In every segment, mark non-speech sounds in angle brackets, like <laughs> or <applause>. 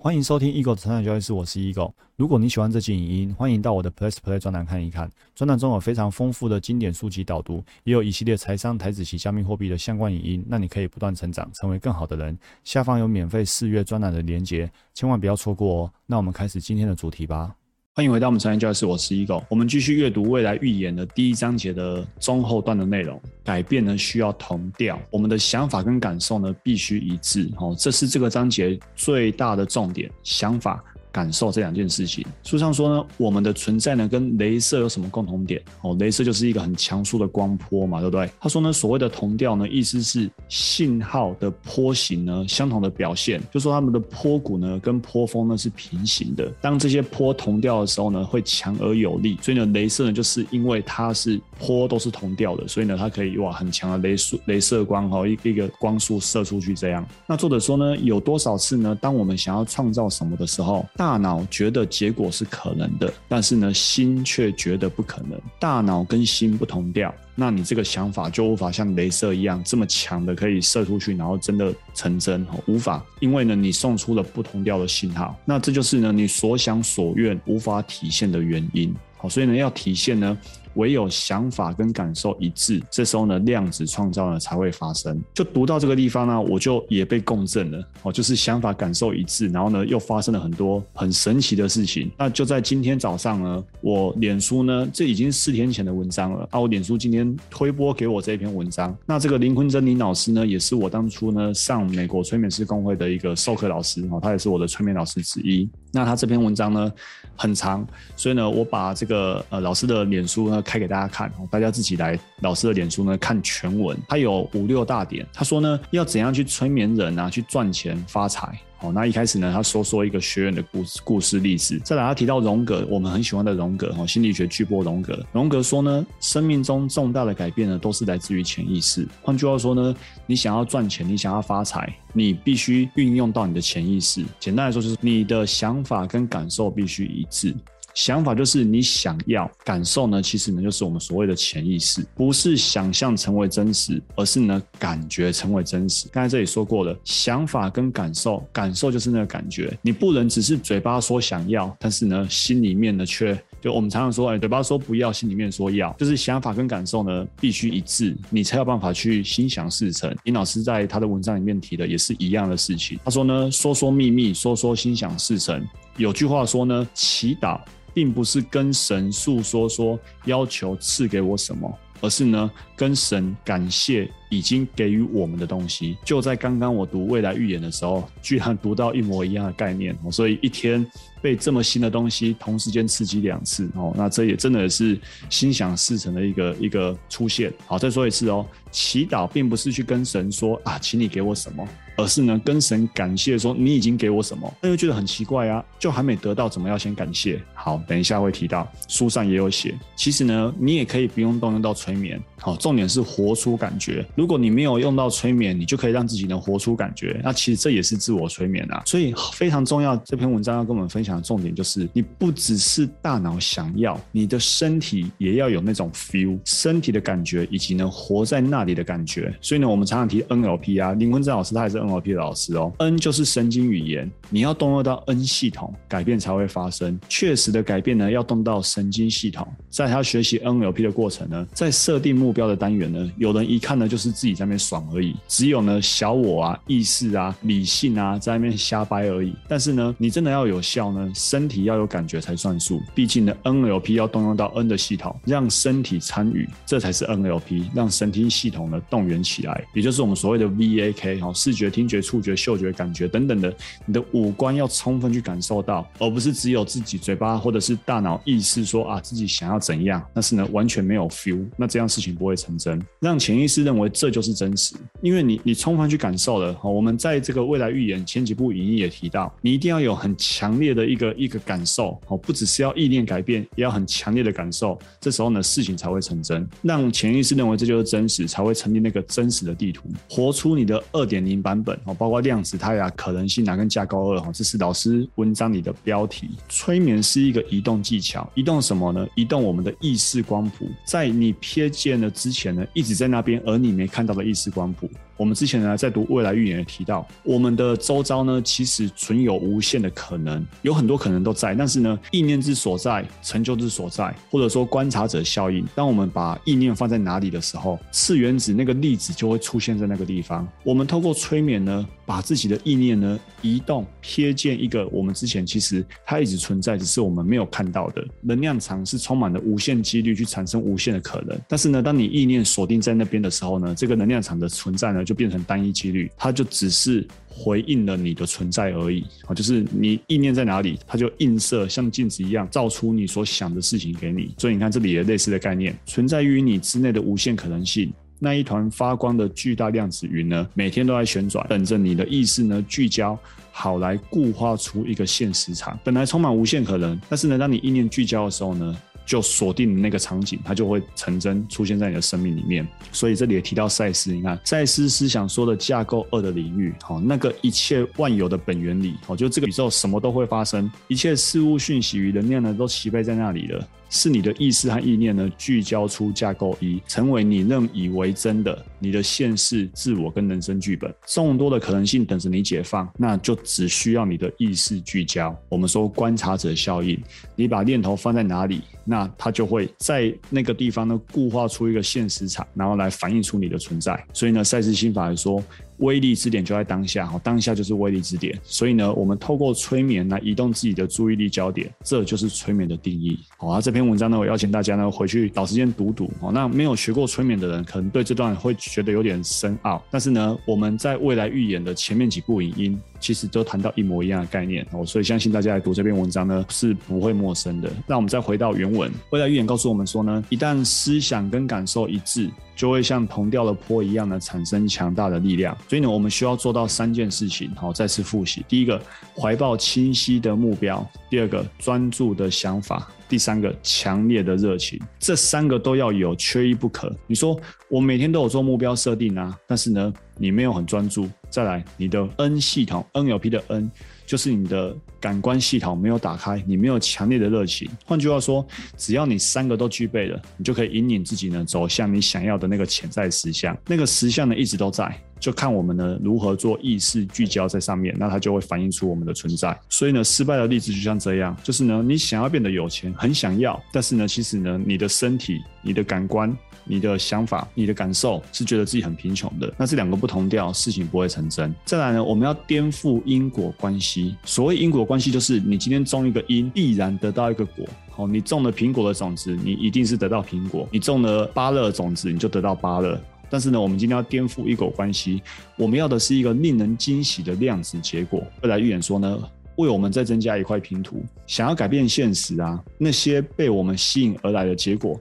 欢迎收听 Eagle 的成长交易室，我是 Eagle。如果你喜欢这期影音，欢迎到我的 Plus Play 专栏看一看。专栏中有非常丰富的经典书籍导读，也有一系列财商、台子及加密货币的相关影音，让你可以不断成长，成为更好的人。下方有免费试阅专栏的连结，千万不要错过哦。那我们开始今天的主题吧。欢迎回到我们常言教室，我是依狗。我们继续阅读未来预言的第一章节的中后段的内容。改变呢需要同调，我们的想法跟感受呢必须一致。哦，这是这个章节最大的重点，想法。感受这两件事情，书上说呢，我们的存在呢跟镭射有什么共同点？哦，镭射就是一个很强速的光波嘛，对不对？他说呢，所谓的同调呢，意思是信号的波形呢相同的表现，就说它们的波谷呢跟波峰呢是平行的。当这些波同调的时候呢，会强而有力。所以呢，镭射呢就是因为它是波都是同调的，所以呢它可以哇很强的镭射镭射光哈一一个光束射出去这样。那作者说呢，有多少次呢？当我们想要创造什么的时候，大大脑觉得结果是可能的，但是呢，心却觉得不可能。大脑跟心不同调，那你这个想法就无法像镭射一样这么强的可以射出去，然后真的成真，无法，因为呢，你送出了不同调的信号。那这就是呢，你所想所愿无法体现的原因。好，所以呢，要体现呢。唯有想法跟感受一致，这时候呢，量子创造呢才会发生。就读到这个地方呢，我就也被共振了哦，就是想法感受一致，然后呢，又发生了很多很神奇的事情。那就在今天早上呢，我脸书呢，这已经四天前的文章了啊，我脸书今天推播给我这一篇文章。那这个林坤珍林老师呢，也是我当初呢上美国催眠师工会的一个授课老师哦，他也是我的催眠老师之一。那他这篇文章呢很长，所以呢，我把这个呃老师的脸书呢。开给大家看，大家自己来老师的脸书呢看全文，他有五六大点。他说呢，要怎样去催眠人啊，去赚钱发财。好，那一开始呢，他说说一个学员的故事故事历史。再来，他提到荣格，我们很喜欢的荣格，哈，心理学巨波荣格。荣格说呢，生命中重大的改变呢，都是来自于潜意识。换句话说呢，你想要赚钱，你想要发财，你必须运用到你的潜意识。简单来说，就是你的想法跟感受必须一致。想法就是你想要感受呢，其实呢就是我们所谓的潜意识，不是想象成为真实，而是呢感觉成为真实。刚才这里说过了，想法跟感受，感受就是那个感觉，你不能只是嘴巴说想要，但是呢心里面呢却就我们常常说，哎，嘴巴说不要，心里面说要，就是想法跟感受呢必须一致，你才有办法去心想事成。林老师在他的文章里面提的也是一样的事情，他说呢，说说秘密，说说心想事成。有句话说呢，祈祷。并不是跟神诉说说要求赐给我什么，而是呢跟神感谢已经给予我们的东西。就在刚刚我读未来预言的时候，居然读到一模一样的概念 <laughs> 哦，所以一天被这么新的东西同时间刺激两次 <laughs> 哦，那这也真的是心想事成的一个一个出现。好，再说一次哦，祈祷并不是去跟神说啊，请你给我什么。而是呢，跟神感谢说你已经给我什么，那又觉得很奇怪啊，就还没得到，怎么要先感谢？好，等一下会提到，书上也有写。其实呢，你也可以不用动用到催眠，好，重点是活出感觉。如果你没有用到催眠，你就可以让自己能活出感觉。那其实这也是自我催眠啊。所以非常重要，这篇文章要跟我们分享的重点就是，你不只是大脑想要，你的身体也要有那种 feel，身体的感觉以及呢活在那里的感觉。所以呢，我们常常提 NLP 啊，林坤正老师他也是。NLP 老师哦，N 就是神经语言，你要动用到 N 系统，改变才会发生。确实的改变呢，要动到神经系统。在他学习 NLP 的过程呢，在设定目标的单元呢，有人一看呢就是自己在那边爽而已，只有呢小我啊、意识啊、理性啊在那边瞎掰而已。但是呢，你真的要有效呢，身体要有感觉才算数。毕竟呢，NLP 要动用到 N 的系统，让身体参与，这才是 NLP，让神经系统呢动员起来，也就是我们所谓的 VAK 哈，视觉。听觉、触觉、嗅觉、感觉等等的，你的五官要充分去感受到，而不是只有自己嘴巴或者是大脑意识说啊自己想要怎样，但是呢完全没有 feel，那这样事情不会成真。让潜意识认为这就是真实，因为你你充分去感受了。好，我们在这个未来预言前几部影音也提到，你一定要有很强烈的一个一个感受，好，不只是要意念改变，也要很强烈的感受，这时候呢事情才会成真。让潜意识认为这就是真实，才会成立那个真实的地图，活出你的二点零版。本哦，包括量子态呀、可能性啊跟架构二哈，这是老师文章里的标题。催眠是一个移动技巧，移动什么呢？移动我们的意识光谱，在你瞥见了之前呢，一直在那边，而你没看到了意识光谱。我们之前呢在读未来预言也提到，我们的周遭呢其实存有无限的可能，有很多可能都在，但是呢意念之所在，成就之所在，或者说观察者效应，当我们把意念放在哪里的时候，次原子那个粒子就会出现在那个地方。我们透过催眠呢，把自己的意念呢移动，瞥见一个我们之前其实它一直存在，只是我们没有看到的能量场是充满了无限几率去产生无限的可能。但是呢，当你意念锁定在那边的时候呢，这个能量场的存在呢就变成单一几率，它就只是回应了你的存在而已啊，就是你意念在哪里，它就映射像镜子一样照出你所想的事情给你。所以你看这里也类似的概念，存在于你之内的无限可能性。那一团发光的巨大量子云呢，每天都在旋转，等着你的意识呢聚焦，好来固化出一个现实场。本来充满无限可能，但是呢，当你意念聚焦的时候呢？就锁定那个场景，它就会成真出现在你的生命里面。所以这里也提到赛斯，你看赛斯思想说的架构二的领域，好，那个一切万有的本原理，好，就这个宇宙什么都会发生，一切事物讯息与能量呢都齐备在那里了。是你的意识和意念呢，聚焦出架构一，成为你认以为真的你的现世自我跟人生剧本，众多的可能性等着你解放，那就只需要你的意识聚焦。我们说观察者效应，你把念头放在哪里，那它就会在那个地方呢固化出一个现实场，然后来反映出你的存在。所以呢，赛斯心法来说。威力之点就在当下，哈，当下就是威力之点。所以呢，我们透过催眠来移动自己的注意力焦点，这就是催眠的定义。好，那这篇文章呢，我邀请大家呢回去找时间读读。哦，那没有学过催眠的人，可能对这段会觉得有点深奥。但是呢，我们在未来预演的前面几部影音。其实都谈到一模一样的概念哦，所以相信大家来读这篇文章呢是不会陌生的。那我们再回到原文，未来预言告诉我们说呢，一旦思想跟感受一致，就会像同调的波一样的产生强大的力量。所以呢，我们需要做到三件事情。好，再次复习：第一个，怀抱清晰的目标；第二个，专注的想法；第三个，强烈的热情。这三个都要有，缺一不可。你说我每天都有做目标设定啊，但是呢？你没有很专注，再来，你的 N 系统 NLP 的 N 就是你的感官系统没有打开，你没有强烈的热情。换句话说，只要你三个都具备了，你就可以引领自己呢走向你想要的那个潜在实相。那个实相呢一直都在，就看我们呢如何做意识聚焦在上面，那它就会反映出我们的存在。所以呢，失败的例子就像这样，就是呢你想要变得有钱，很想要，但是呢其实呢你的身体、你的感官。你的想法、你的感受是觉得自己很贫穷的，那这两个不同调，事情不会成真。再来呢，我们要颠覆因果关系。所谓因果关系，就是你今天种一个因，必然得到一个果。好，你种了苹果的种子，你一定是得到苹果；你种了芭乐种子，你就得到芭乐。但是呢，我们今天要颠覆因果关系，我们要的是一个令人惊喜的量子结果。未来预言说呢，为我们再增加一块拼图，想要改变现实啊，那些被我们吸引而来的结果。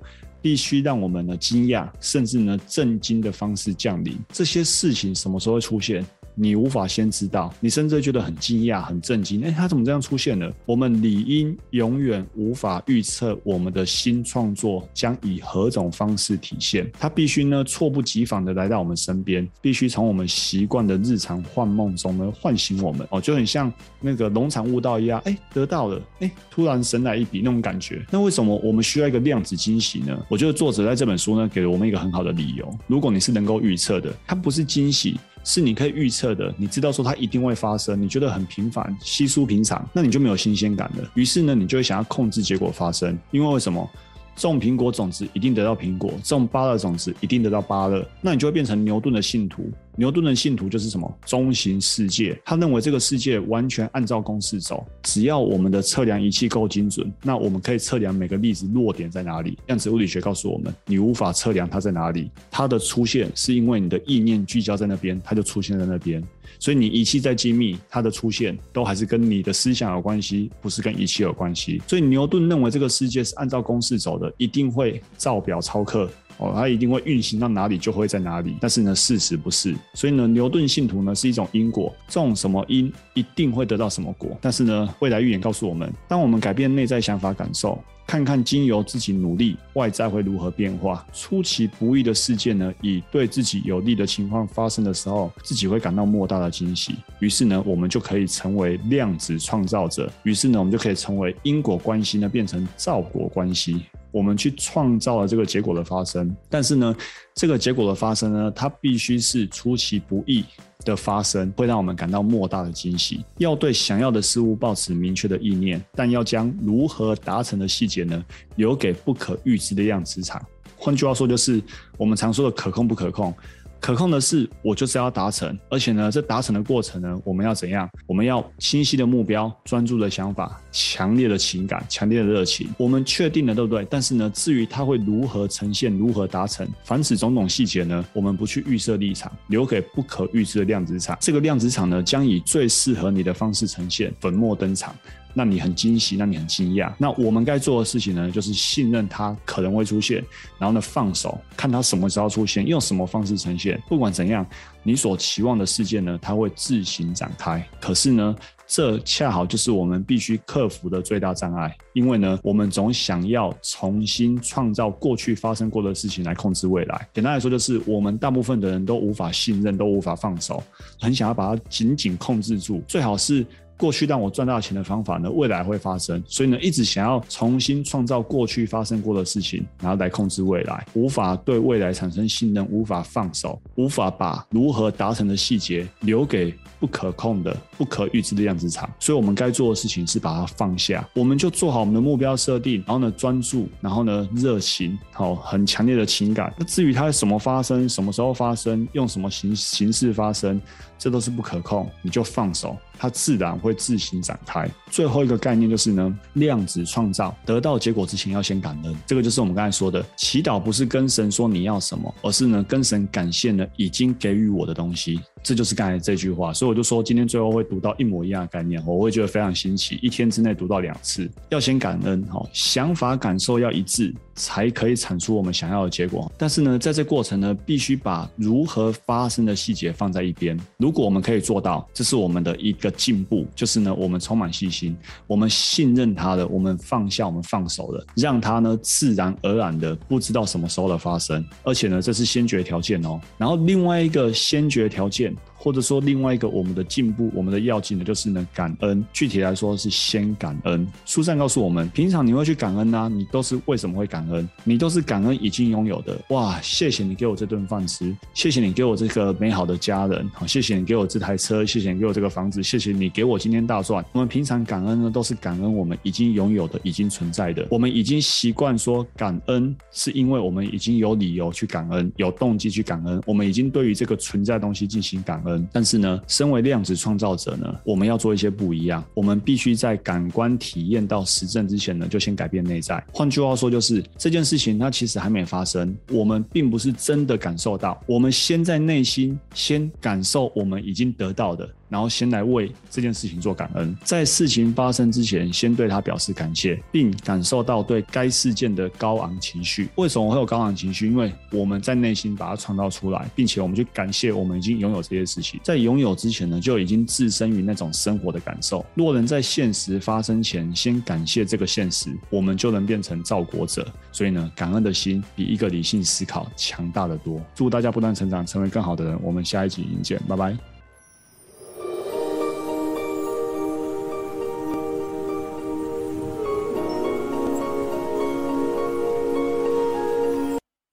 必须让我们呢惊讶，甚至呢震惊的方式降临。这些事情什么时候会出现？你无法先知道，你甚至觉得很惊讶、很震惊。哎，他怎么这样出现了？我们理应永远无法预测我们的新创作将以何种方式体现。它必须呢猝不及防的来到我们身边，必须从我们习惯的日常幻梦中呢唤醒我们。哦，就很像那个农场悟道一样，哎，得到了，哎，突然神来一笔那种感觉。那为什么我们需要一个量子惊喜呢？我觉得作者在这本书呢给了我们一个很好的理由。如果你是能够预测的，它不是惊喜。是你可以预测的，你知道说它一定会发生，你觉得很平凡、稀疏平常，那你就没有新鲜感了。于是呢，你就会想要控制结果发生，因为为什么？种苹果种子一定得到苹果，种芭乐种子一定得到芭乐，那你就会变成牛顿的信徒。牛顿的信徒就是什么中型世界，他认为这个世界完全按照公式走，只要我们的测量仪器够精准，那我们可以测量每个粒子落点在哪里。量子物理学告诉我们，你无法测量它在哪里，它的出现是因为你的意念聚焦在那边，它就出现在那边。所以你仪器再精密，它的出现都还是跟你的思想有关系，不是跟仪器有关系。所以牛顿认为这个世界是按照公式走的，一定会照表操课。哦，它一定会运行到哪里就会在哪里，但是呢，事实不是。所以呢，牛顿信徒呢是一种因果，种什么因一定会得到什么果。但是呢，未来预言告诉我们，当我们改变内在想法感受，看看经由自己努力，外在会如何变化。出其不意的事件呢，以对自己有利的情况发生的时候，自己会感到莫大的惊喜。于是呢，我们就可以成为量子创造者。于是呢，我们就可以成为因果关系呢变成造果关系。我们去创造了这个结果的发生。但是呢，这个结果的发生呢，它必须是出其不意的发生，会让我们感到莫大的惊喜。要对想要的事物抱持明确的意念，但要将如何达成的细节呢，留给不可预知的量子场。换句话说，就是我们常说的可控不可控。可控的是，我就是要达成，而且呢，这达成的过程呢，我们要怎样？我们要清晰的目标、专注的想法、强烈的情感、强烈的热情，我们确定了，对不对？但是呢，至于它会如何呈现、如何达成，凡此种种细节呢，我们不去预设立场，留给不可预知的量子场。这个量子场呢，将以最适合你的方式呈现，粉墨登场。让你很惊喜，让你很惊讶。那我们该做的事情呢，就是信任它可能会出现，然后呢放手，看它什么时候出现，用什么方式呈现。不管怎样，你所期望的事件呢，它会自行展开。可是呢，这恰好就是我们必须克服的最大障碍，因为呢，我们总想要重新创造过去发生过的事情来控制未来。简单来说，就是我们大部分的人都无法信任，都无法放手，很想要把它紧紧控制住，最好是。过去让我赚大钱的方法呢，未来会发生，所以呢，一直想要重新创造过去发生过的事情，然后来控制未来，无法对未来产生信任，无法放手，无法把如何达成的细节留给不可控的、不可预知的量子场。所以，我们该做的事情是把它放下，我们就做好我们的目标设定，然后呢，专注，然后呢，热情，好，很强烈的情感。那至于它什么发生，什么时候发生，用什么形形式发生，这都是不可控，你就放手。它自然会自行展开。最后一个概念就是呢，量子创造得到结果之前要先感恩。这个就是我们刚才说的，祈祷不是跟神说你要什么，而是呢跟神感谢呢已经给予我的东西。这就是刚才这句话，所以我就说今天最后会读到一模一样的概念，我会觉得非常新奇。一天之内读到两次，要先感恩，哈，想法感受要一致，才可以产出我们想要的结果。但是呢，在这过程呢，必须把如何发生的细节放在一边。如果我们可以做到，这是我们的一个进步，就是呢，我们充满信心，我们信任他的，我们放下，我们放手了，让他呢自然而然的不知道什么时候的发生，而且呢，这是先决条件哦。然后另外一个先决条件。或者说另外一个我们的进步，我们的要紧呢，就是呢感恩。具体来说是先感恩。书上告诉我们，平常你会去感恩呐，你都是为什么会感恩？你都是感恩已经拥有的。哇，谢谢你给我这顿饭吃，谢谢你给我这个美好的家人，好，谢谢你给我这台车，谢谢你给我这个房子，谢谢你给我今天大赚。我们平常感恩呢，都是感恩我们已经拥有的、已经存在的。我们已经习惯说感恩，是因为我们已经有理由去感恩，有动机去感恩。我们已经对于这个存在东西进行感恩。但是呢，身为量子创造者呢，我们要做一些不一样。我们必须在感官体验到实证之前呢，就先改变内在。换句话说，就是这件事情它其实还没发生，我们并不是真的感受到。我们先在内心先感受我们已经得到的。然后先来为这件事情做感恩，在事情发生之前，先对他表示感谢，并感受到对该事件的高昂情绪。为什么会有高昂情绪？因为我们在内心把它创造出来，并且我们去感谢我们已经拥有这些事情。在拥有之前呢，就已经置身于那种生活的感受。若能在现实发生前先感谢这个现实，我们就能变成造国者。所以呢，感恩的心比一个理性思考强大的多。祝大家不断成长，成为更好的人。我们下一集影见，拜拜。